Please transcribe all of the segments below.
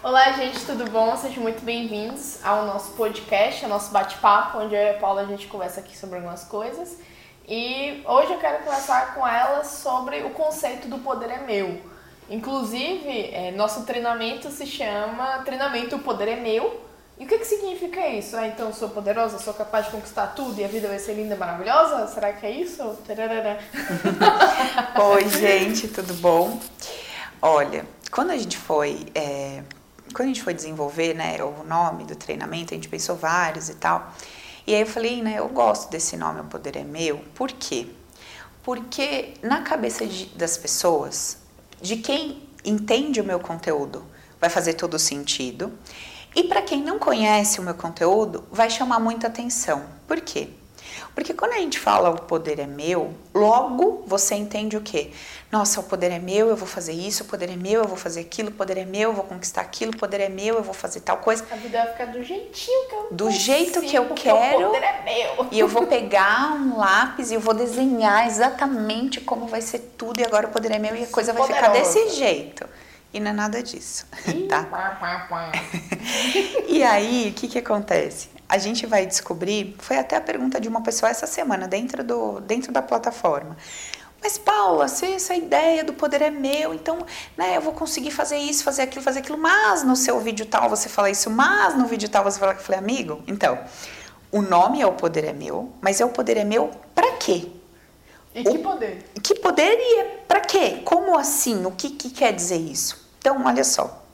Olá, gente, tudo bom? Sejam muito bem-vindos ao nosso podcast, ao nosso bate-papo, onde eu e a Paula a gente conversa aqui sobre algumas coisas. E hoje eu quero conversar com ela sobre o conceito do poder é meu. Inclusive, é, nosso treinamento se chama Treinamento O Poder é Meu. E o que, que significa isso? Ah, então sou poderosa, sou capaz de conquistar tudo e a vida vai ser linda maravilhosa? Será que é isso? Oi, gente, tudo bom? Olha, quando a gente foi. É, quando a gente foi desenvolver né, o nome do treinamento, a gente pensou vários e tal. E aí eu falei, né, eu gosto desse nome, o poder é meu. Por quê? Porque na cabeça de, das pessoas, de quem entende o meu conteúdo, vai fazer todo sentido. E para quem não conhece o meu conteúdo, vai chamar muita atenção. Por quê? Porque quando a gente fala o poder é meu, logo você entende o quê? Nossa, o poder é meu, eu vou fazer isso, o poder é meu, eu vou fazer aquilo, o poder é meu, eu vou conquistar aquilo, o poder é meu, eu vou fazer tal coisa. A vida vai ficar do jeitinho que eu Do jeito que eu quero. O poder é meu. E eu vou pegar um lápis e eu vou desenhar exatamente como vai ser tudo e agora o poder é meu e a coisa vai Poderosa. ficar desse jeito. E não é nada disso, tá? e aí, o que que acontece? A gente vai descobrir, foi até a pergunta de uma pessoa essa semana dentro, do, dentro da plataforma. Mas Paula, se essa ideia do poder é meu, então, né, eu vou conseguir fazer isso, fazer aquilo, fazer aquilo, mas no seu vídeo tal você fala isso, mas no vídeo tal você fala que eu falei, amigo, então, o nome é o poder é meu, mas é o poder é meu para quê? E que poder? Que poder e é para quê? Como assim? O que, que quer dizer isso? Então, olha só.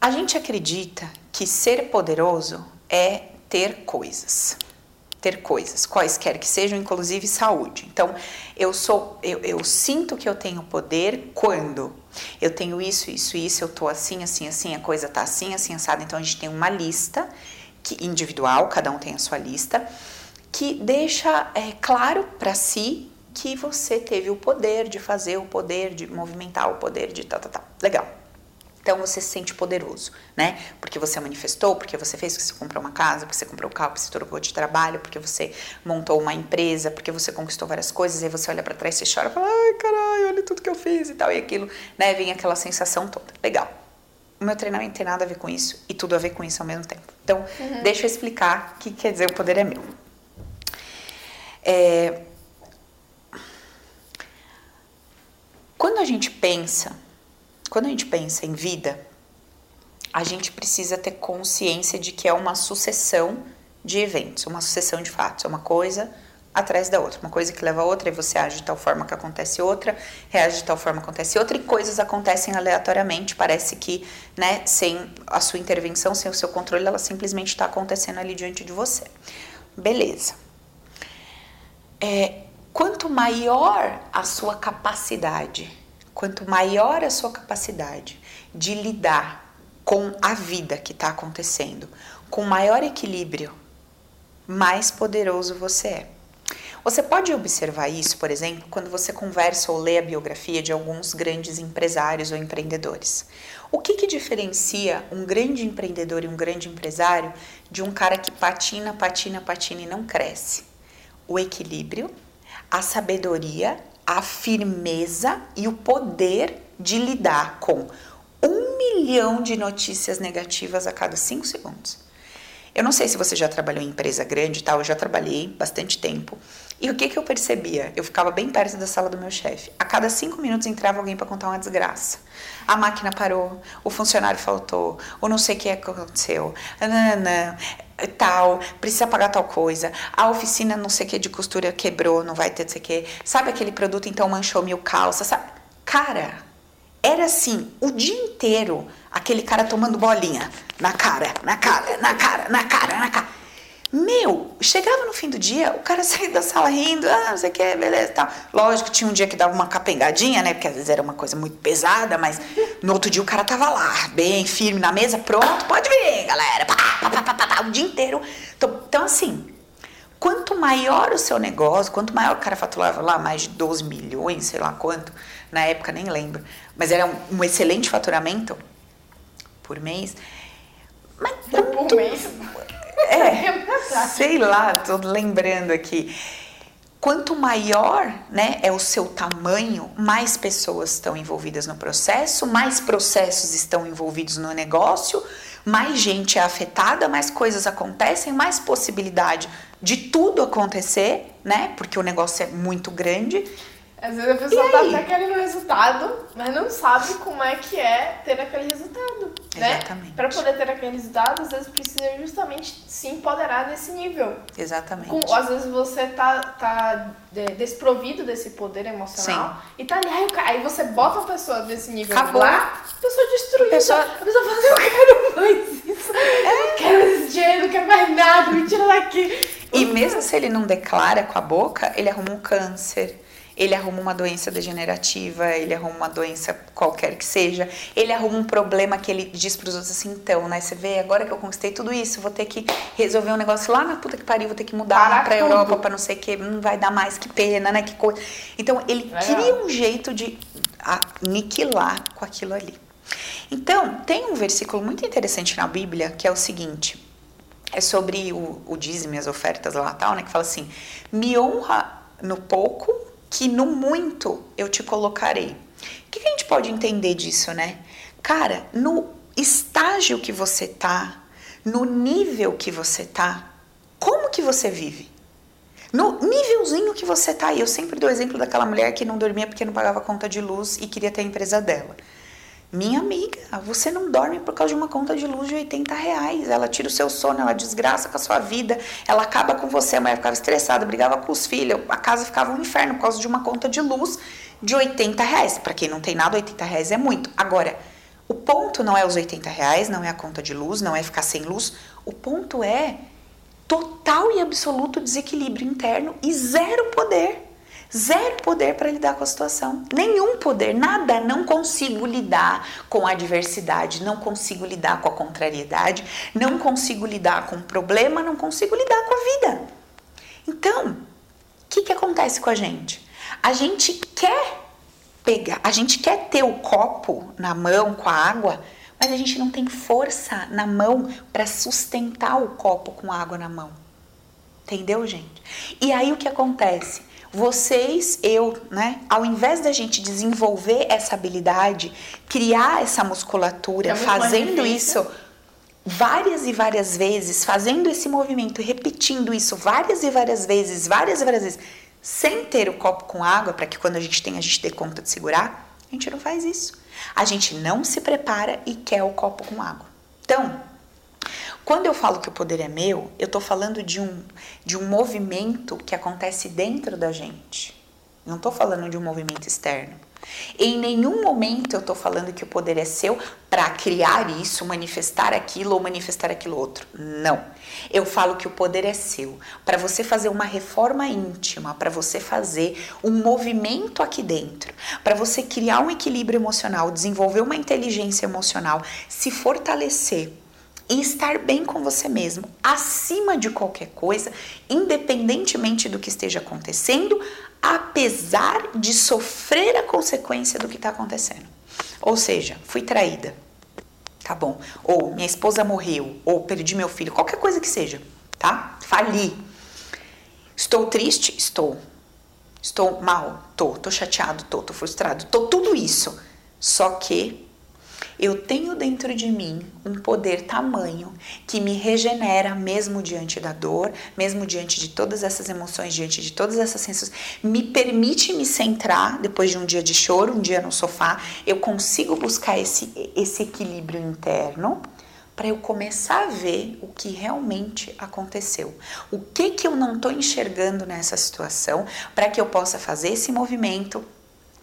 A gente acredita que ser poderoso é ter coisas. Ter coisas, quaisquer que sejam, inclusive saúde. Então, eu sou, eu, eu sinto que eu tenho poder quando eu tenho isso, isso, isso, eu tô assim, assim, assim, a coisa tá assim, assim, assada. Então, a gente tem uma lista que individual, cada um tem a sua lista que deixa é, claro para si que você teve o poder de fazer, o poder de movimentar, o poder de tal, tal, tal. Legal. Então você se sente poderoso, né? Porque você manifestou, porque você fez, porque você comprou uma casa, porque você comprou um carro, porque você trocou de trabalho, porque você montou uma empresa, porque você conquistou várias coisas, e aí você olha para trás e chora e fala, ai caralho, olha tudo que eu fiz e tal, e aquilo, né? Vem aquela sensação toda. Legal. O meu treinamento tem nada a ver com isso e tudo a ver com isso ao mesmo tempo. Então, uhum. deixa eu explicar o que quer dizer o poder é meu. É... Quando a gente pensa, quando a gente pensa em vida, a gente precisa ter consciência de que é uma sucessão de eventos, uma sucessão de fatos, é uma coisa atrás da outra, uma coisa que leva a outra e você age de tal forma que acontece outra, reage de tal forma que acontece outra e coisas acontecem aleatoriamente, parece que, né, sem a sua intervenção, sem o seu controle, ela simplesmente está acontecendo ali diante de você. Beleza. É, quanto maior a sua capacidade, quanto maior a sua capacidade de lidar com a vida que está acontecendo, com maior equilíbrio, mais poderoso você é. Você pode observar isso, por exemplo, quando você conversa ou lê a biografia de alguns grandes empresários ou empreendedores. O que, que diferencia um grande empreendedor e um grande empresário de um cara que patina, patina, patina e não cresce? o equilíbrio, a sabedoria, a firmeza e o poder de lidar com um milhão de notícias negativas a cada cinco segundos. Eu não sei se você já trabalhou em empresa grande e tal, eu já trabalhei bastante tempo. E o que, que eu percebia? Eu ficava bem perto da sala do meu chefe. A cada cinco minutos entrava alguém para contar uma desgraça. A máquina parou, o funcionário faltou, ou não sei o que aconteceu. Não tal, precisa pagar tal coisa, a oficina não sei o que de costura quebrou, não vai ter não sei o que, sabe aquele produto então manchou mil calças, sabe? Cara, era assim, o dia inteiro, aquele cara tomando bolinha na cara, na cara, na cara, na cara, na cara. Meu, chegava no fim do dia, o cara saía da sala rindo, ah, não sei o que, beleza tal. Lógico, tinha um dia que dava uma capengadinha, né? Porque às vezes era uma coisa muito pesada, mas no outro dia o cara tava lá, bem firme na mesa, pronto, pode vir, galera. Pá, pá, pá, pá, o dia inteiro. Então, então, assim, quanto maior o seu negócio, quanto maior o cara faturava lá, mais de 12 milhões, sei lá quanto, na época nem lembro, mas era um, um excelente faturamento por mês. Mas quanto, por mês? É, sei lá, tô lembrando aqui. quanto maior né, é o seu tamanho, mais pessoas estão envolvidas no processo, mais processos estão envolvidos no negócio, mais gente é afetada, mais coisas acontecem, mais possibilidade de tudo acontecer, né? Porque o negócio é muito grande. Às vezes a pessoa tá até querendo resultado, mas não sabe como é que é ter aquele resultado. Né? Exatamente. Para poder ter aquele resultado, às vezes precisa justamente se empoderar nesse nível. Exatamente. Com, às vezes você tá, tá desprovido desse poder emocional Sim. e tá ali, aí, aí você bota a pessoa desse nível Acabou. lá, a pessoa destruída. Pessoa... A pessoa fala eu quero mais isso, é. eu quero esse dinheiro, não quero mais nada, me tira daqui. E mesmo se ele não declara com a boca, ele arruma um câncer ele arruma uma doença degenerativa, ele arruma uma doença qualquer que seja, ele arruma um problema que ele diz para os outros assim, então, né, você vê, agora que eu conquistei tudo isso, vou ter que resolver um negócio lá na puta que pariu, vou ter que mudar para Europa para não sei o que, não vai dar mais, que pena, né, que coisa. Então, ele Legal. cria um jeito de aniquilar com aquilo ali. Então, tem um versículo muito interessante na Bíblia que é o seguinte, é sobre o, o dízimo e as ofertas lá tal, né, que fala assim, me honra no pouco que no muito eu te colocarei. O que, que a gente pode entender disso, né? Cara, no estágio que você tá, no nível que você tá, como que você vive? No nívelzinho que você tá, e eu sempre dou o exemplo daquela mulher que não dormia porque não pagava conta de luz e queria ter a empresa dela. Minha amiga, você não dorme por causa de uma conta de luz de 80 reais. Ela tira o seu sono, ela desgraça com a sua vida, ela acaba com você. A mulher ficava estressada, brigava com os filhos, a casa ficava um inferno por causa de uma conta de luz de 80 reais. Para quem não tem nada, 80 reais é muito. Agora, o ponto não é os 80 reais, não é a conta de luz, não é ficar sem luz. O ponto é total e absoluto desequilíbrio interno e zero poder. Zero poder para lidar com a situação. Nenhum poder, nada. Não consigo lidar com a adversidade, não consigo lidar com a contrariedade, não consigo lidar com o problema, não consigo lidar com a vida. Então, o que, que acontece com a gente? A gente quer pegar, a gente quer ter o copo na mão com a água, mas a gente não tem força na mão para sustentar o copo com água na mão. Entendeu, gente? E aí o que acontece? Vocês, eu, né? Ao invés da gente desenvolver essa habilidade, criar essa musculatura, é fazendo isso várias e várias vezes, fazendo esse movimento, repetindo isso várias e várias vezes, várias e várias vezes, sem ter o copo com água, para que quando a gente tem, a gente dê conta de segurar, a gente não faz isso. A gente não se prepara e quer o copo com água. Então, quando eu falo que o poder é meu, eu estou falando de um, de um movimento que acontece dentro da gente. Não estou falando de um movimento externo. Em nenhum momento eu estou falando que o poder é seu para criar isso, manifestar aquilo ou manifestar aquilo outro. Não. Eu falo que o poder é seu para você fazer uma reforma íntima, para você fazer um movimento aqui dentro, para você criar um equilíbrio emocional, desenvolver uma inteligência emocional, se fortalecer e estar bem com você mesmo, acima de qualquer coisa, independentemente do que esteja acontecendo, apesar de sofrer a consequência do que está acontecendo. Ou seja, fui traída, tá bom? Ou minha esposa morreu, ou perdi meu filho, qualquer coisa que seja, tá? Fali. Estou triste? Estou. Estou mal? Tô. Tô chateado? Tô. Tô frustrado? Tô. Tudo isso. Só que eu tenho dentro de mim um poder tamanho que me regenera mesmo diante da dor, mesmo diante de todas essas emoções, diante de todas essas sensações, me permite me centrar depois de um dia de choro, um dia no sofá, eu consigo buscar esse, esse equilíbrio interno para eu começar a ver o que realmente aconteceu. O que que eu não estou enxergando nessa situação para que eu possa fazer esse movimento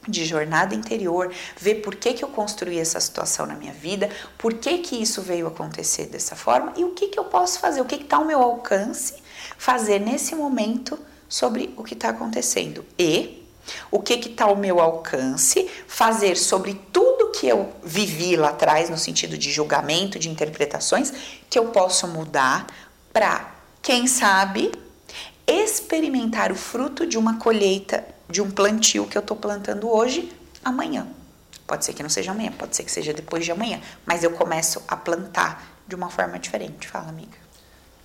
de jornada interior, ver por que, que eu construí essa situação na minha vida, por que, que isso veio acontecer dessa forma e o que, que eu posso fazer, o que está ao meu alcance fazer nesse momento sobre o que está acontecendo. E o que está ao meu alcance fazer sobre tudo que eu vivi lá atrás, no sentido de julgamento, de interpretações, que eu posso mudar para, quem sabe, experimentar o fruto de uma colheita de um plantio que eu estou plantando hoje, amanhã. Pode ser que não seja amanhã, pode ser que seja depois de amanhã, mas eu começo a plantar de uma forma diferente. Fala, amiga.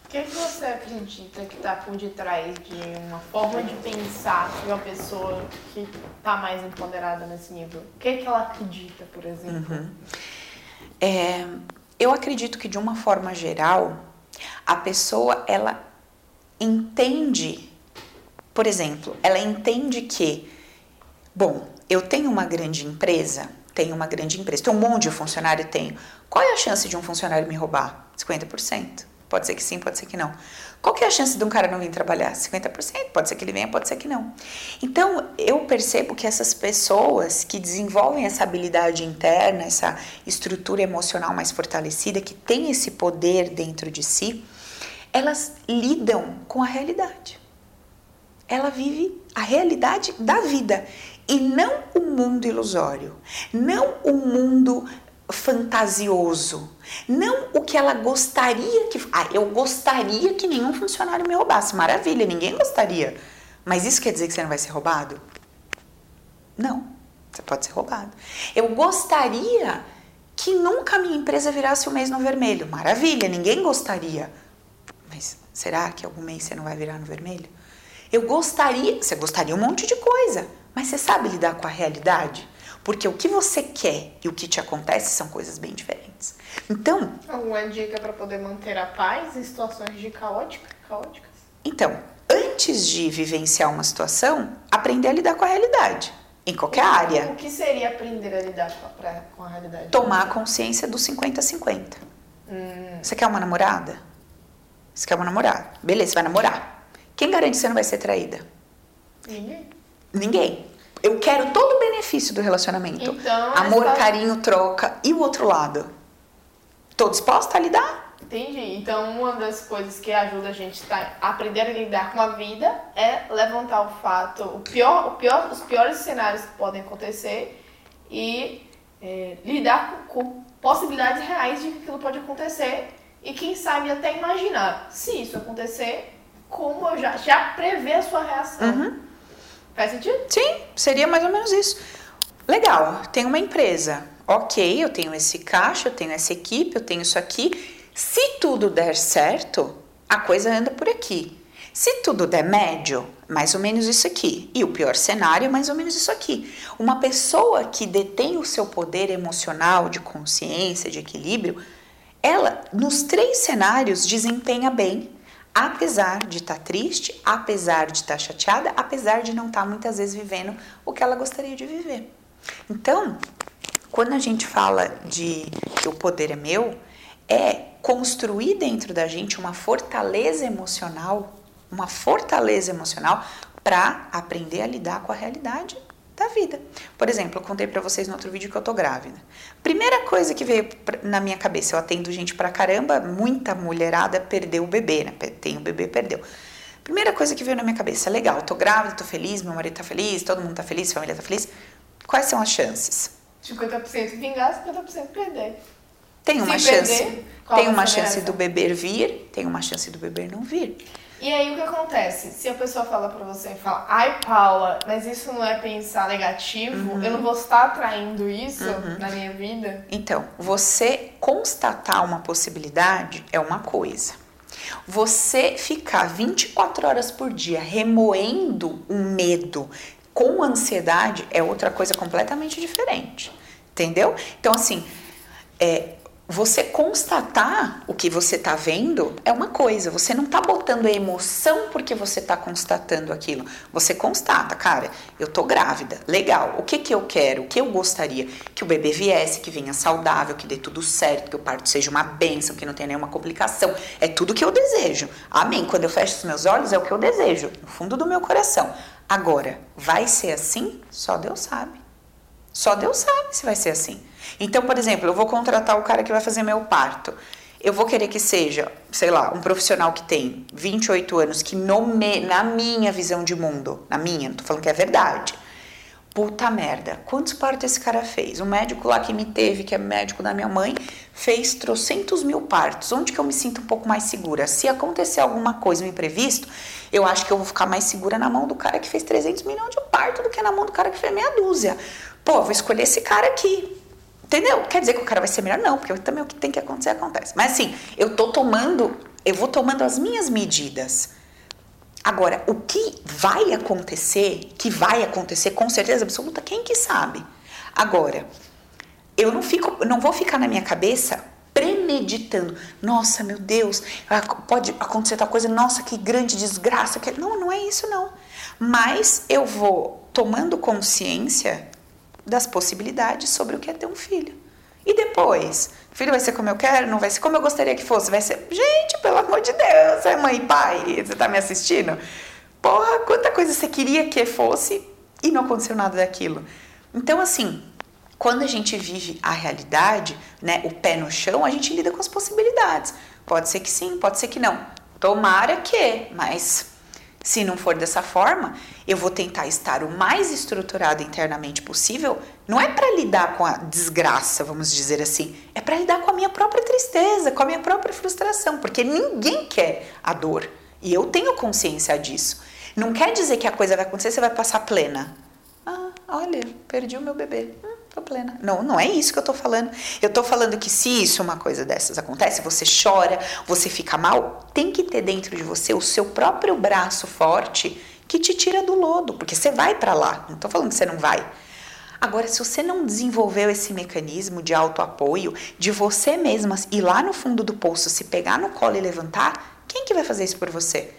que, que você acredita que está por detrás de uma forma de pensar de uma pessoa que está mais empoderada nesse nível? O que, que ela acredita, por exemplo? Uhum. É, eu acredito que de uma forma geral, a pessoa ela entende, por exemplo, ela entende que, bom, eu tenho uma grande empresa, tenho uma grande empresa, tenho um monte de funcionário, tenho. Qual é a chance de um funcionário me roubar? 50%. Pode ser que sim, pode ser que não. Qual que é a chance de um cara não vir trabalhar? 50%. Pode ser que ele venha, pode ser que não. Então, eu percebo que essas pessoas que desenvolvem essa habilidade interna, essa estrutura emocional mais fortalecida, que tem esse poder dentro de si, elas lidam com a realidade. Ela vive a realidade da vida e não o mundo ilusório, não o mundo fantasioso, não o que ela gostaria que. Ah, eu gostaria que nenhum funcionário me roubasse. Maravilha, ninguém gostaria. Mas isso quer dizer que você não vai ser roubado? Não, você pode ser roubado. Eu gostaria que nunca a minha empresa virasse o mês no vermelho. Maravilha, ninguém gostaria. Mas será que algum mês você não vai virar no vermelho? Eu gostaria, você gostaria um monte de coisa, mas você sabe lidar com a realidade? Porque o que você quer e o que te acontece são coisas bem diferentes. Então. Alguma dica para poder manter a paz em situações de caótica, caóticas? Então, antes de vivenciar uma situação, aprender a lidar com a realidade. Em qualquer então, área. O que seria aprender a lidar com a, com a realidade? Tomar consciência do 50-50. Hum. Você quer uma namorada? Você quer uma namorada? Beleza, você vai namorar. Quem garante que você não vai ser traída? Ninguém. Ninguém. Eu quero todo o benefício do relacionamento. Então, Amor, carinho, troca. E o outro lado? Tô disposta a lidar? Entendi. Então, uma das coisas que ajuda a gente a aprender a lidar com a vida é levantar o fato, o pior, o pior, os piores cenários que podem acontecer e é, lidar com, com possibilidades reais de que aquilo pode acontecer e quem sabe até imaginar, se isso acontecer, como eu já, já prever a sua reação. Uhum. Faz sentido? Sim, seria mais ou menos isso. Legal, tem uma empresa. Ok, eu tenho esse caixa, eu tenho essa equipe, eu tenho isso aqui. Se tudo der certo, a coisa anda por aqui. Se tudo der médio, mais ou menos isso aqui. E o pior cenário mais ou menos isso aqui. Uma pessoa que detém o seu poder emocional, de consciência, de equilíbrio, ela, nos três cenários, desempenha bem apesar de estar tá triste, apesar de estar tá chateada, apesar de não estar tá, muitas vezes vivendo o que ela gostaria de viver. Então, quando a gente fala de que o poder é meu, é construir dentro da gente uma fortaleza emocional, uma fortaleza emocional para aprender a lidar com a realidade da vida. Por exemplo, eu contei para vocês no outro vídeo que eu tô grávida. Primeira coisa que veio na minha cabeça, eu atendo gente pra caramba, muita mulherada perdeu o bebê, né? Tem o bebê, perdeu. Primeira coisa que veio na minha cabeça, legal, tô grávida, tô feliz, meu marido tá feliz, todo mundo tá feliz, família tá feliz. Quais são as chances? 50% vingar, 50% perder. Tem uma Se chance, perder, tem uma chance do bebê vir, tem uma chance do bebê não vir. E aí o que acontece? Se a pessoa fala pra você e fala, ai Paula, mas isso não é pensar negativo, uhum. eu não vou estar atraindo isso uhum. na minha vida. Então, você constatar uma possibilidade é uma coisa. Você ficar 24 horas por dia remoendo um medo com ansiedade é outra coisa completamente diferente. Entendeu? Então, assim, é, você constatar o que você está vendo é uma coisa, você não está botando a emoção porque você está constatando aquilo. Você constata, cara, eu tô grávida, legal. O que que eu quero? O que eu gostaria? Que o bebê viesse, que venha saudável, que dê tudo certo, que o parto seja uma bênção, que não tenha nenhuma complicação. É tudo que eu desejo. Amém. Quando eu fecho os meus olhos, é o que eu desejo, no fundo do meu coração. Agora, vai ser assim? Só Deus sabe. Só Deus sabe se vai ser assim. Então, por exemplo, eu vou contratar o cara que vai fazer meu parto. Eu vou querer que seja, sei lá, um profissional que tem 28 anos, que na minha visão de mundo, na minha, não tô falando que é verdade. Puta merda, quantos partos esse cara fez? O médico lá que me teve, que é médico da minha mãe, fez trocentos mil partos. Onde que eu me sinto um pouco mais segura? Se acontecer alguma coisa, um imprevisto, eu acho que eu vou ficar mais segura na mão do cara que fez 300 milhões de parto do que na mão do cara que fez meia dúzia. Pô, vou escolher esse cara aqui. Entendeu? Quer dizer que o cara vai ser melhor? Não, porque também o que tem que acontecer acontece. Mas assim, eu tô tomando eu vou tomando as minhas medidas. Agora, o que vai acontecer, que vai acontecer com certeza absoluta, quem que sabe? Agora, eu não fico, não vou ficar na minha cabeça premeditando. Nossa, meu Deus, pode acontecer tal coisa. Nossa, que grande desgraça. Não, não é isso não. Mas eu vou tomando consciência das possibilidades sobre o que é ter um filho. E depois, o filho vai ser como eu quero, não vai ser como eu gostaria que fosse, vai ser, gente, pelo amor de Deus, é mãe e pai, você tá me assistindo? Porra, quanta coisa você queria que fosse e não aconteceu nada daquilo. Então, assim, quando a gente vive a realidade, né, o pé no chão, a gente lida com as possibilidades. Pode ser que sim, pode ser que não. Tomara que, mas se não for dessa forma, eu vou tentar estar o mais estruturado internamente possível. Não é para lidar com a desgraça, vamos dizer assim, é para lidar com a minha própria tristeza, com a minha própria frustração, porque ninguém quer a dor. E eu tenho consciência disso. Não quer dizer que a coisa vai acontecer, você vai passar plena. Ah, olha, perdi o meu bebê. Hum, tô plena. Não, não é isso que eu tô falando. Eu tô falando que se isso, uma coisa dessas acontece, você chora, você fica mal, tem que ter dentro de você o seu próprio braço forte que te tira do lodo, porque você vai para lá. Não tô falando que você não vai. Agora, se você não desenvolveu esse mecanismo de autoapoio, de você mesma ir lá no fundo do poço, se pegar no colo e levantar, quem que vai fazer isso por você?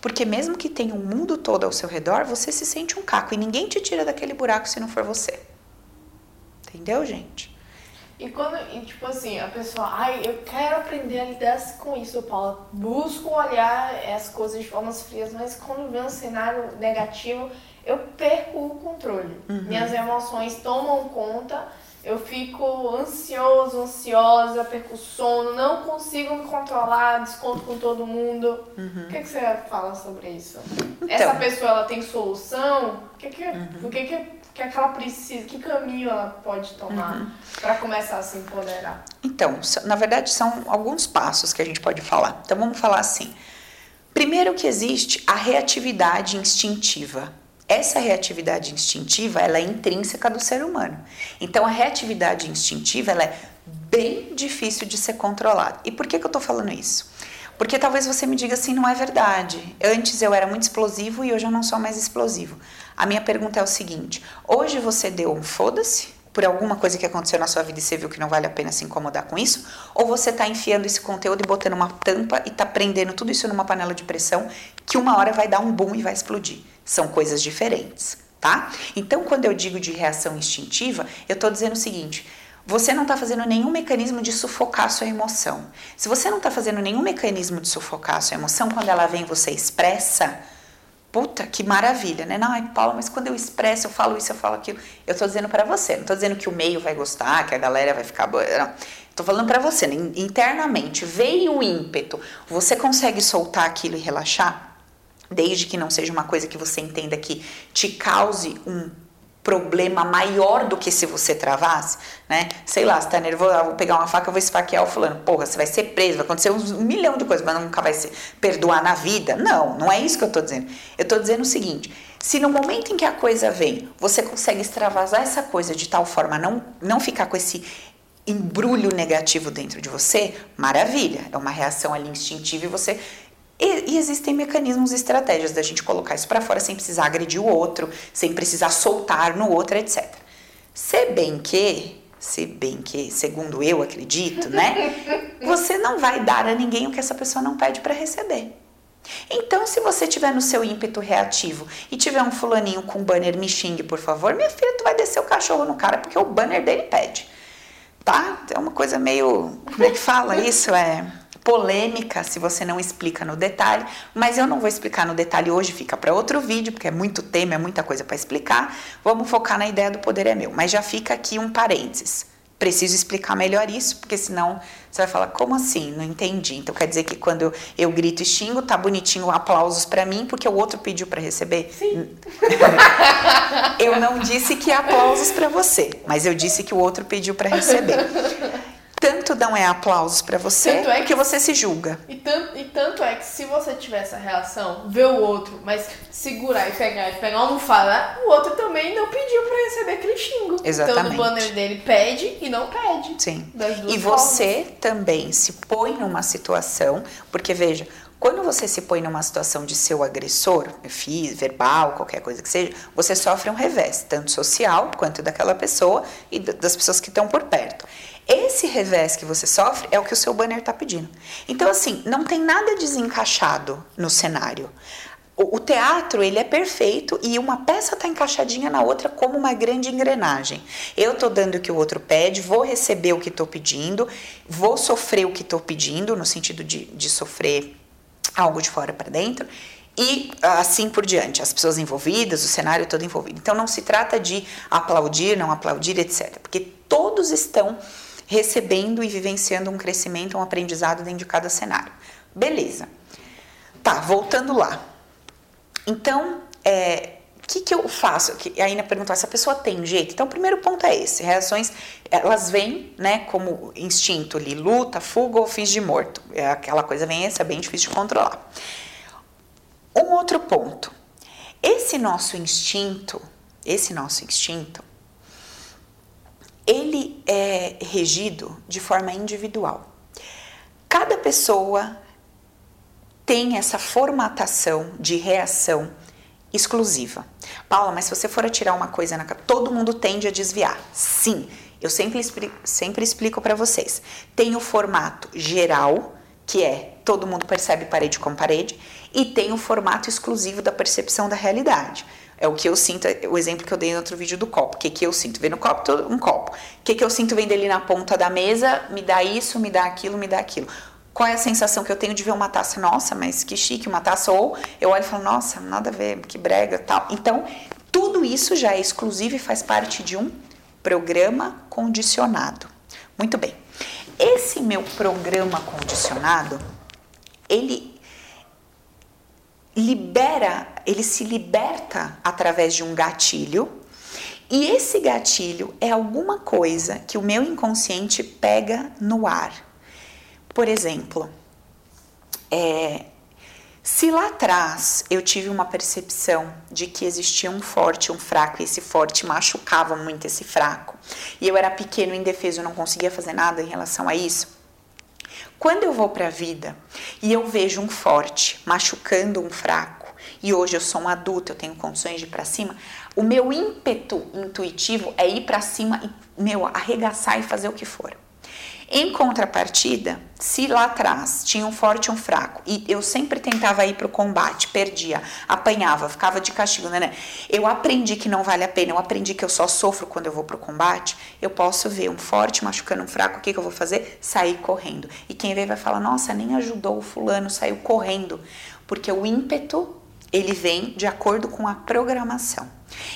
Porque mesmo que tenha um mundo todo ao seu redor, você se sente um caco e ninguém te tira daquele buraco se não for você. Entendeu, gente? E quando, e tipo assim, a pessoa, ai, eu quero aprender a lidar com isso, Paula. Busco olhar as coisas de formas frias, mas quando vem um cenário negativo, eu perco o controle. Uhum. Minhas emoções tomam conta eu fico ansioso, ansiosa, perco sono, não consigo me controlar, desconto com todo mundo. Uhum. O que, que você fala sobre isso? Então. Essa pessoa ela tem solução? O que, que, uhum. o que, que, que, que ela precisa? Que caminho ela pode tomar uhum. para começar a se empoderar? Então, na verdade, são alguns passos que a gente pode falar. Então, vamos falar assim. Primeiro que existe a reatividade instintiva. Essa reatividade instintiva, ela é intrínseca do ser humano. Então, a reatividade instintiva, ela é bem difícil de ser controlada. E por que, que eu tô falando isso? Porque talvez você me diga assim, não é verdade. Antes eu era muito explosivo e hoje eu não sou mais explosivo. A minha pergunta é o seguinte: hoje você deu um foda-se por alguma coisa que aconteceu na sua vida e você viu que não vale a pena se incomodar com isso? Ou você está enfiando esse conteúdo e botando uma tampa e está prendendo tudo isso numa panela de pressão que uma hora vai dar um boom e vai explodir? São coisas diferentes, tá? Então, quando eu digo de reação instintiva, eu estou dizendo o seguinte: você não está fazendo nenhum mecanismo de sufocar a sua emoção. Se você não está fazendo nenhum mecanismo de sufocar a sua emoção, quando ela vem, você expressa. Puta, que maravilha, né? Não, ai, Paula, mas quando eu expresso, eu falo isso, eu falo aquilo. Eu estou dizendo para você, não estou dizendo que o meio vai gostar, que a galera vai ficar boa. Não. Tô falando para você, né? internamente, veio o ímpeto, você consegue soltar aquilo e relaxar? desde que não seja uma coisa que você entenda que te cause um problema maior do que se você travasse, né? Sei lá, você tá nervoso, ah, vou pegar uma faca, vou esfaquear o fulano. Porra, você vai ser preso, vai acontecer um milhão de coisas, mas nunca vai se perdoar na vida. Não, não é isso que eu tô dizendo. Eu tô dizendo o seguinte, se no momento em que a coisa vem, você consegue extravasar essa coisa de tal forma não, não ficar com esse embrulho negativo dentro de você, maravilha. É uma reação ali instintiva e você e, e, existem mecanismos e estratégias da gente colocar isso para fora sem precisar agredir o outro, sem precisar soltar no outro, etc. Se bem que, se bem que, segundo eu acredito, né, você não vai dar a ninguém o que essa pessoa não pede para receber. Então, se você tiver no seu ímpeto reativo e tiver um fulaninho com banner me xingue, por favor, minha filha, tu vai descer o cachorro no cara porque o banner dele pede. Tá? É uma coisa meio, como é que fala isso? É polêmica se você não explica no detalhe, mas eu não vou explicar no detalhe hoje, fica para outro vídeo, porque é muito tema, é muita coisa para explicar. Vamos focar na ideia do poder é meu, mas já fica aqui um parênteses. Preciso explicar melhor isso, porque senão você vai falar, como assim? Não entendi. Então quer dizer que quando eu, eu grito e xingo, tá bonitinho aplausos para mim, porque o outro pediu para receber? Sim. eu não disse que aplausos para você, mas eu disse que o outro pediu para receber. Tanto dão é aplausos para você, Tanto é porque você se julga. E tanto, e tanto é que se você tiver essa reação, ver o outro, mas segurar e pegar, e pegar uma almofada, o outro também não pediu pra receber aquele xingo. Exatamente. Então no banner dele pede e não pede. Sim. E formas. você também se põe numa situação, porque veja, quando você se põe numa situação de seu agressor, físico, verbal, qualquer coisa que seja, você sofre um revés, tanto social quanto daquela pessoa e das pessoas que estão por perto. Esse revés que você sofre é o que o seu banner está pedindo. Então, assim, não tem nada desencaixado no cenário. O, o teatro, ele é perfeito e uma peça está encaixadinha na outra como uma grande engrenagem. Eu estou dando o que o outro pede, vou receber o que estou pedindo, vou sofrer o que estou pedindo, no sentido de, de sofrer algo de fora para dentro, e assim por diante, as pessoas envolvidas, o cenário todo envolvido. Então não se trata de aplaudir, não aplaudir, etc. Porque todos estão recebendo e vivenciando um crescimento, um aprendizado dentro de cada cenário. Beleza. Tá, voltando lá. Então, é, o que, que eu faço? Que a Ina perguntou, essa pessoa tem jeito? Então, o primeiro ponto é esse. Reações, elas vêm, né, como instinto ali, luta, fuga ou fins de morto. É aquela coisa vem essa, é bem difícil de controlar. Um outro ponto. Esse nosso instinto, esse nosso instinto, ele é regido de forma individual. Cada pessoa tem essa formatação de reação exclusiva. Paula, mas se você for atirar uma coisa na todo mundo tende a desviar. Sim, eu sempre sempre explico para vocês. Tem o formato geral, que é todo mundo percebe parede com parede, e tem o formato exclusivo da percepção da realidade. É o que eu sinto, o exemplo que eu dei no outro vídeo do copo. O que, que eu sinto? Vendo copo, todo- um copo. O que, que eu sinto vendo ele na ponta da mesa? Me dá isso, me dá aquilo, me dá aquilo. Qual é a sensação que eu tenho de ver uma taça? Nossa, mas que chique uma taça. Ou eu olho e falo, nossa, nada a ver, que brega tal. Então, tudo isso já é exclusivo e faz parte de um programa condicionado. Muito bem. Esse meu programa condicionado, ele libera, ele se liberta através de um gatilho. E esse gatilho é alguma coisa que o meu inconsciente pega no ar. Por exemplo, é, se lá atrás eu tive uma percepção de que existia um forte um fraco, e esse forte machucava muito esse fraco, e eu era pequeno, indefeso, não conseguia fazer nada em relação a isso, quando eu vou para a vida e eu vejo um forte machucando um fraco, e hoje eu sou um adulto, eu tenho condições de ir para cima, o meu ímpeto intuitivo é ir para cima e, meu, arregaçar e fazer o que for. Em contrapartida, se lá atrás tinha um forte e um fraco e eu sempre tentava ir para o combate, perdia, apanhava, ficava de castigo, né, né? Eu aprendi que não vale a pena, eu aprendi que eu só sofro quando eu vou para o combate. Eu posso ver um forte machucando um fraco, o que, que eu vou fazer? Sair correndo. E quem vê vai falar: nossa, nem ajudou o fulano, saiu correndo. Porque o ímpeto ele vem de acordo com a programação.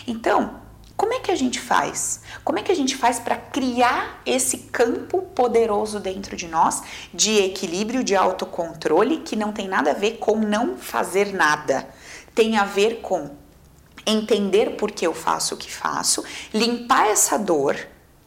Então, como é que a gente faz? Como é que a gente faz para criar esse campo poderoso dentro de nós de equilíbrio, de autocontrole, que não tem nada a ver com não fazer nada? Tem a ver com entender por que eu faço o que faço, limpar essa dor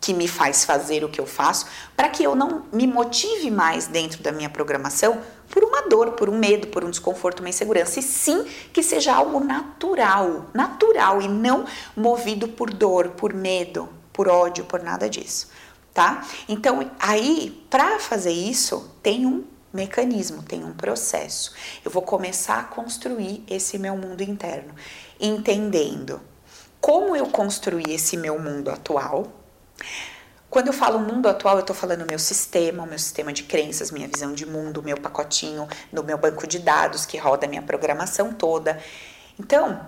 que me faz fazer o que eu faço, para que eu não me motive mais dentro da minha programação por uma dor, por um medo, por um desconforto, uma insegurança, e sim que seja algo natural, natural e não movido por dor, por medo, por ódio, por nada disso, tá? Então, aí, para fazer isso, tem um mecanismo, tem um processo. Eu vou começar a construir esse meu mundo interno, entendendo como eu construí esse meu mundo atual. Quando eu falo mundo atual, eu estou falando meu sistema, o meu sistema de crenças, minha visão de mundo, meu pacotinho, no meu banco de dados que roda a minha programação toda. Então,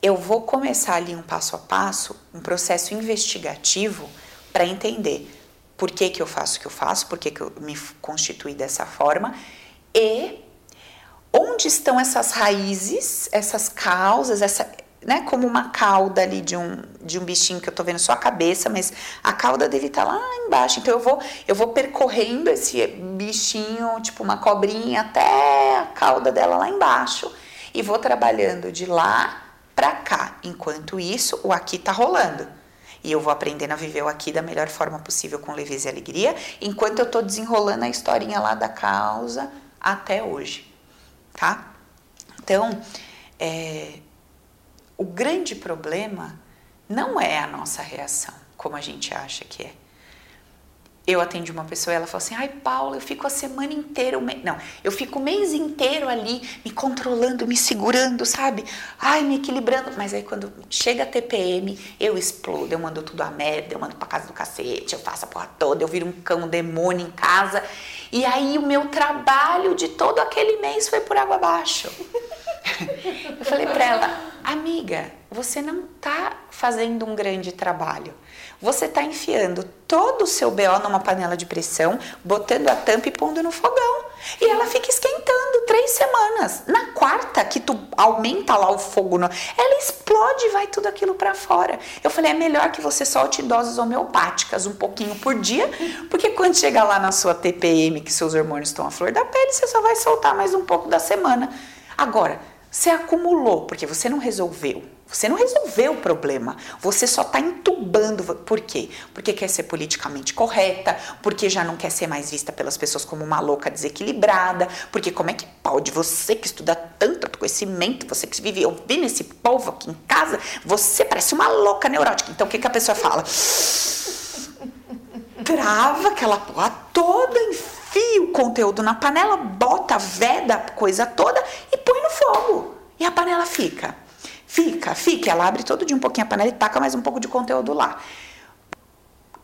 eu vou começar ali um passo a passo, um processo investigativo para entender por que, que eu faço o que eu faço, por que, que eu me constituí dessa forma e onde estão essas raízes, essas causas, essa, né, como uma cauda ali de um, de um bichinho que eu tô vendo só a cabeça, mas a cauda dele tá lá embaixo. Então eu vou, eu vou percorrendo esse bichinho, tipo uma cobrinha, até a cauda dela lá embaixo e vou trabalhando de lá para cá. Enquanto isso, o aqui tá rolando. E eu vou aprendendo a viver o aqui da melhor forma possível, com leveza e alegria, enquanto eu tô desenrolando a historinha lá da causa até hoje, tá? Então, é, o grande problema não é a nossa reação, como a gente acha que é eu atendi uma pessoa e ela falou assim: ai, Paula, eu fico a semana inteira, me... não, eu fico o mês inteiro ali me controlando, me segurando, sabe? Ai, me equilibrando. Mas aí quando chega a TPM, eu explodo, eu mando tudo a merda, eu mando pra casa do cacete, eu faço a porra toda, eu viro um cão demônio em casa. E aí o meu trabalho de todo aquele mês foi por água abaixo. eu falei pra ela, amiga, você não tá fazendo um grande trabalho você está enfiando todo o seu BO numa panela de pressão, botando a tampa e pondo no fogão. E ela fica esquentando três semanas. Na quarta, que tu aumenta lá o fogo, ela explode e vai tudo aquilo para fora. Eu falei, é melhor que você solte doses homeopáticas um pouquinho por dia, porque quando chegar lá na sua TPM, que seus hormônios estão à flor da pele, você só vai soltar mais um pouco da semana. Agora, você acumulou, porque você não resolveu você não resolveu o problema, você só está entubando. Por quê? Porque quer ser politicamente correta, porque já não quer ser mais vista pelas pessoas como uma louca desequilibrada, porque como é que pode você que estuda tanto conhecimento, você que vive ouvindo esse povo aqui em casa, você parece uma louca neurótica. Então o que, que a pessoa fala? Trava aquela porra toda, enfia o conteúdo na panela, bota, veda a coisa toda e põe no. E a panela fica. Fica, fica. Ela abre todo dia um pouquinho a panela e taca mais um pouco de conteúdo lá.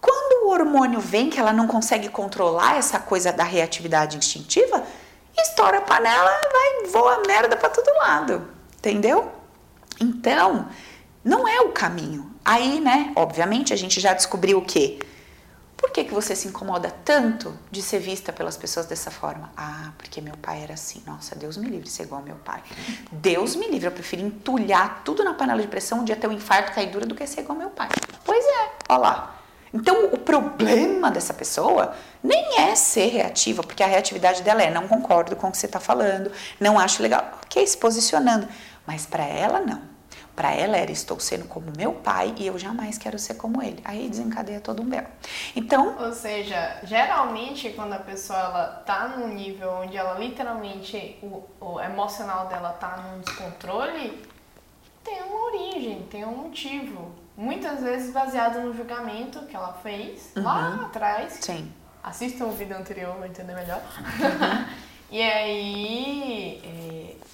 Quando o hormônio vem, que ela não consegue controlar essa coisa da reatividade instintiva, estoura a panela, vai, voa merda para todo lado. Entendeu? Então, não é o caminho. Aí, né, obviamente, a gente já descobriu o quê? Por que, que você se incomoda tanto de ser vista pelas pessoas dessa forma? Ah, porque meu pai era assim. Nossa, Deus me livre de ser igual ao meu pai. Deus me livre, eu prefiro entulhar tudo na panela de pressão um dia ter um infarto, cair dura, do que ser igual ao meu pai. Pois é, olha lá. Então, o problema dessa pessoa nem é ser reativa, porque a reatividade dela é não concordo com o que você está falando, não acho legal. Ok, se posicionando. Mas para ela, não. Para ela era estou sendo como meu pai e eu jamais quero ser como ele. Aí desencadeia todo um belo. Então, ou seja, geralmente quando a pessoa ela tá num nível onde ela literalmente o, o emocional dela tá num descontrole, tem uma origem, tem um motivo. Muitas vezes baseado no julgamento que ela fez uhum. lá atrás. Sim. Assistam o vídeo anterior, vai entender melhor. Uhum. e aí, é,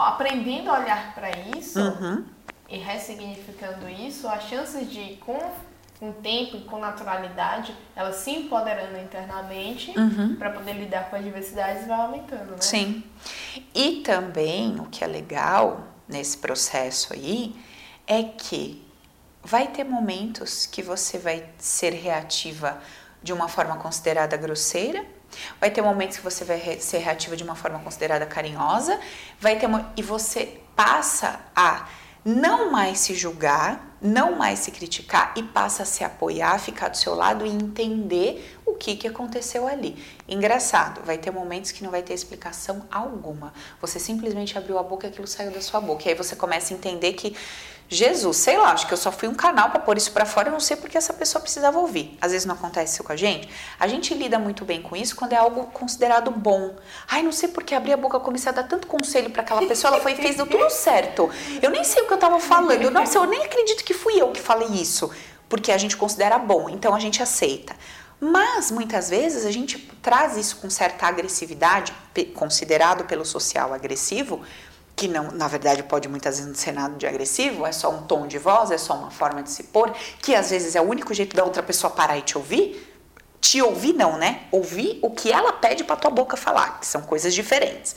aprendendo a olhar para isso uhum. e ressignificando isso, as chances de, com um tempo e com naturalidade, ela se empoderando internamente uhum. para poder lidar com as diversidades vai aumentando, né? Sim. E também o que é legal nesse processo aí é que vai ter momentos que você vai ser reativa de uma forma considerada grosseira Vai ter momentos que você vai ser reativa de uma forma considerada carinhosa, vai ter e você passa a não mais se julgar, não mais se criticar e passa a se apoiar, ficar do seu lado e entender o que, que aconteceu ali. Engraçado, vai ter momentos que não vai ter explicação alguma. Você simplesmente abriu a boca e aquilo saiu da sua boca. E aí você começa a entender que Jesus, sei lá, acho que eu só fui um canal para pôr isso para fora, eu não sei porque essa pessoa precisava ouvir. Às vezes não acontece isso com a gente. A gente lida muito bem com isso quando é algo considerado bom. Ai, não sei porque abri a boca, comecei a dar tanto conselho para aquela pessoa, ela foi e fez deu tudo certo. Eu nem sei o que eu tava falando. Nossa, eu nem acredito que fui eu que falei isso, porque a gente considera bom, então a gente aceita. Mas muitas vezes a gente traz isso com certa agressividade, considerado pelo social agressivo, que não, na verdade pode muitas vezes não ser nada de agressivo, é só um tom de voz, é só uma forma de se pôr, que às vezes é o único jeito da outra pessoa parar e te ouvir. Te ouvir não, né? Ouvir o que ela pede para tua boca falar, que são coisas diferentes.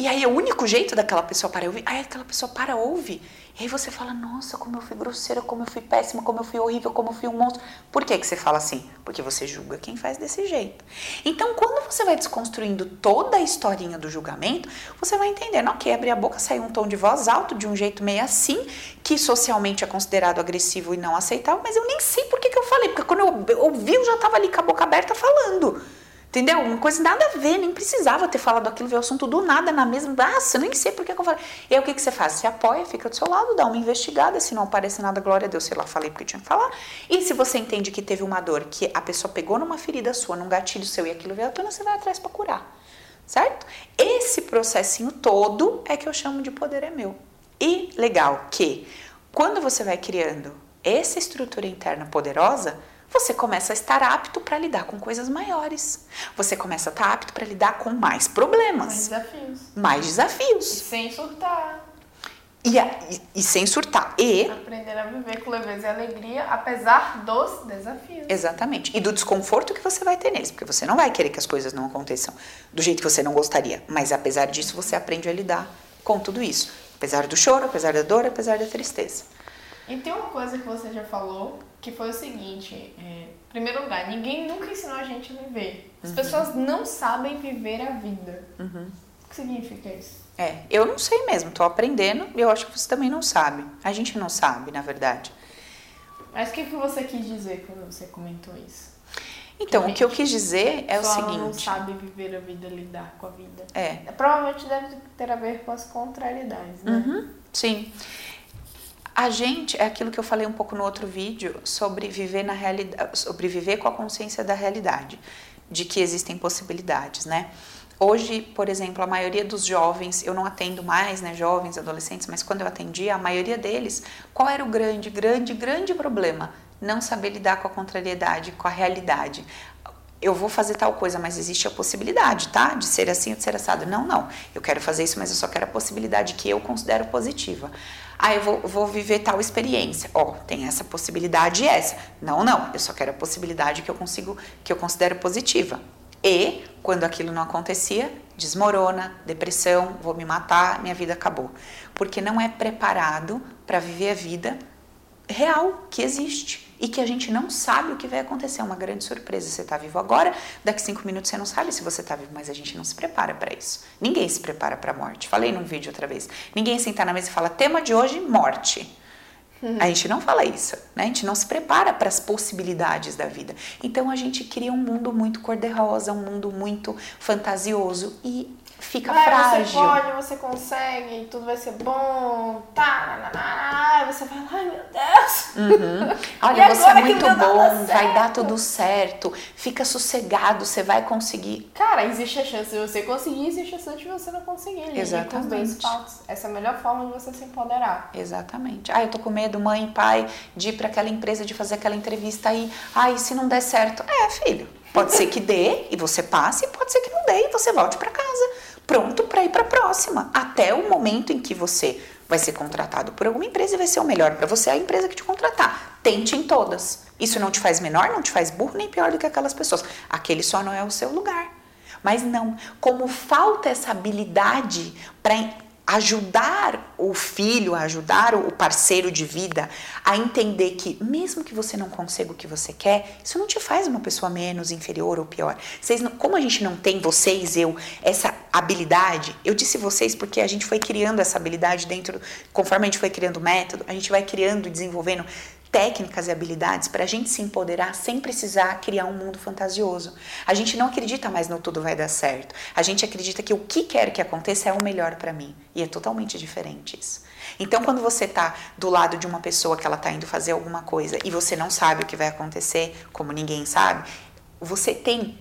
E aí o único jeito daquela pessoa parar e ouvir, aí aquela pessoa para ouve. E aí você fala, nossa, como eu fui grosseira, como eu fui péssima, como eu fui horrível, como eu fui um monstro. Por que, que você fala assim? Porque você julga quem faz desse jeito. Então, quando você vai desconstruindo toda a historinha do julgamento, você vai entendendo, ok, abrir a boca, sair um tom de voz alto, de um jeito meio assim, que socialmente é considerado agressivo e não aceitável, mas eu nem sei por que, que eu falei, porque quando eu ouvi, eu já estava ali com a boca aberta falando. Entendeu? Uma coisa nada a ver, nem precisava ter falado aquilo, ver o assunto do nada na mesma. Ah, eu nem sei por que eu falei. E aí o que, que você faz? Você apoia, fica do seu lado, dá uma investigada, se não aparece nada, glória a Deus, sei lá, falei porque tinha que falar. E se você entende que teve uma dor, que a pessoa pegou numa ferida sua, num gatilho seu e aquilo veio à tona, você vai atrás para curar. Certo? Esse processinho todo é que eu chamo de poder é meu. E legal que quando você vai criando essa estrutura interna poderosa, você começa a estar apto para lidar com coisas maiores. Você começa a estar apto para lidar com mais problemas. Mais desafios. Mais desafios. E sem surtar. E, a, e, e, sem surtar. E. Aprender a viver com leveza e alegria, apesar dos desafios. Exatamente. E do desconforto que você vai ter neles. Porque você não vai querer que as coisas não aconteçam do jeito que você não gostaria. Mas apesar disso, você aprende a lidar com tudo isso. Apesar do choro, apesar da dor, apesar da tristeza. E tem uma coisa que você já falou, que foi o seguinte: é, em primeiro lugar, ninguém nunca ensinou a gente a viver. As uhum. pessoas não sabem viver a vida. Uhum. O que significa isso? É, eu não sei mesmo, tô aprendendo e eu acho que você também não sabe. A gente não sabe, na verdade. Mas o que, que você quis dizer quando você comentou isso? Então, que o que eu quis dizer é o seguinte. não sabe viver a vida, lidar com a vida. É. Provavelmente deve ter a ver com as contrariedades, né? Uhum, sim. A gente, é aquilo que eu falei um pouco no outro vídeo sobre viver na realidade, sobre viver com a consciência da realidade, de que existem possibilidades, né? Hoje, por exemplo, a maioria dos jovens, eu não atendo mais, né, jovens, adolescentes, mas quando eu atendia, a maioria deles, qual era o grande, grande, grande problema? Não saber lidar com a contrariedade, com a realidade eu vou fazer tal coisa, mas existe a possibilidade, tá? De ser assim ou de ser assado. Não, não. Eu quero fazer isso, mas eu só quero a possibilidade que eu considero positiva. Ah, eu vou, vou viver tal experiência. Ó, oh, tem essa possibilidade e essa. Não, não. Eu só quero a possibilidade que eu consigo, que eu considero positiva. E quando aquilo não acontecia, desmorona, depressão, vou me matar, minha vida acabou. Porque não é preparado para viver a vida real que existe e que a gente não sabe o que vai acontecer. É uma grande surpresa. Você está vivo agora, daqui cinco minutos você não sabe se você está vivo, mas a gente não se prepara para isso. Ninguém se prepara para a morte. Falei num vídeo outra vez. Ninguém senta na mesa e fala: tema de hoje, morte. A gente não fala isso, né? A gente não se prepara para as possibilidades da vida. Então a gente cria um mundo muito cor-de-rosa, um mundo muito fantasioso e fica ah, frágil. Você pode, você consegue, tudo vai ser bom, tá, você vai, ai meu Deus. Uhum. Olha, você é muito bom, vai dar tudo certo, fica sossegado, você vai conseguir. Cara, existe a chance de você conseguir, existe a chance de você não conseguir. Exatamente. Essa é a melhor forma de você se empoderar. Exatamente. Ah, eu tô com medo, mãe, pai, de ir para aquela empresa, de fazer aquela entrevista aí. Ai, se não der certo. É, filho, pode ser que dê e você passe, pode ser que não dê e você volte para casa pronto para ir para a próxima, até o momento em que você vai ser contratado por alguma empresa e vai ser o melhor para você a empresa que te contratar. Tente em todas. Isso não te faz menor, não te faz burro nem pior do que aquelas pessoas. Aquele só não é o seu lugar. Mas não, como falta essa habilidade para ajudar o filho, ajudar o parceiro de vida a entender que, mesmo que você não consiga o que você quer, isso não te faz uma pessoa menos, inferior ou pior. Vocês não, como a gente não tem, vocês, eu, essa habilidade, eu disse vocês porque a gente foi criando essa habilidade dentro, conforme a gente foi criando o método, a gente vai criando e desenvolvendo técnicas e habilidades para a gente se empoderar sem precisar criar um mundo fantasioso. A gente não acredita mais no tudo vai dar certo. A gente acredita que o que quer que aconteça é o melhor para mim. E é totalmente diferente isso. Então, quando você está do lado de uma pessoa que ela está indo fazer alguma coisa e você não sabe o que vai acontecer, como ninguém sabe, você tem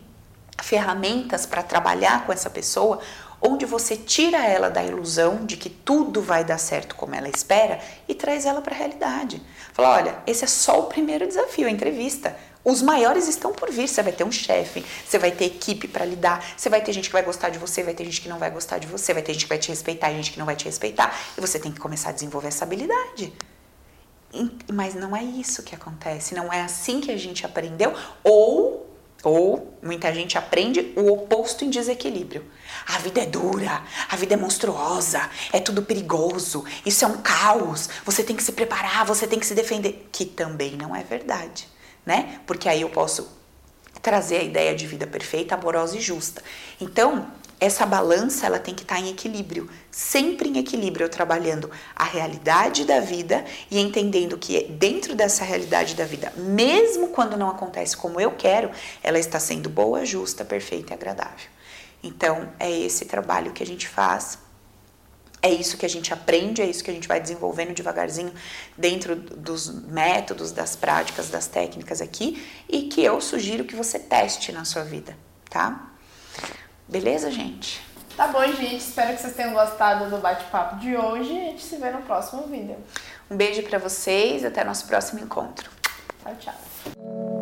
ferramentas para trabalhar com essa pessoa onde você tira ela da ilusão de que tudo vai dar certo como ela espera e traz ela para a realidade. Fala, olha, esse é só o primeiro desafio, a entrevista. Os maiores estão por vir. Você vai ter um chefe, você vai ter equipe para lidar, você vai ter gente que vai gostar de você, vai ter gente que não vai gostar de você, vai ter gente que vai te respeitar, gente que não vai te respeitar. E você tem que começar a desenvolver essa habilidade. Mas não é isso que acontece, não é assim que a gente aprendeu, ou ou muita gente aprende o oposto em desequilíbrio. A vida é dura, a vida é monstruosa, é tudo perigoso, isso é um caos, você tem que se preparar, você tem que se defender. Que também não é verdade, né? Porque aí eu posso trazer a ideia de vida perfeita, amorosa e justa. Então, essa balança ela tem que estar em equilíbrio, sempre em equilíbrio, trabalhando a realidade da vida e entendendo que dentro dessa realidade da vida, mesmo quando não acontece como eu quero, ela está sendo boa, justa, perfeita e agradável. Então, é esse trabalho que a gente faz. É isso que a gente aprende, é isso que a gente vai desenvolvendo devagarzinho dentro dos métodos, das práticas, das técnicas aqui e que eu sugiro que você teste na sua vida, tá? Beleza, gente? Tá bom, gente. Espero que vocês tenham gostado do bate-papo de hoje. A gente se vê no próximo vídeo. Um beijo para vocês, até nosso próximo encontro. Tchau, tchau.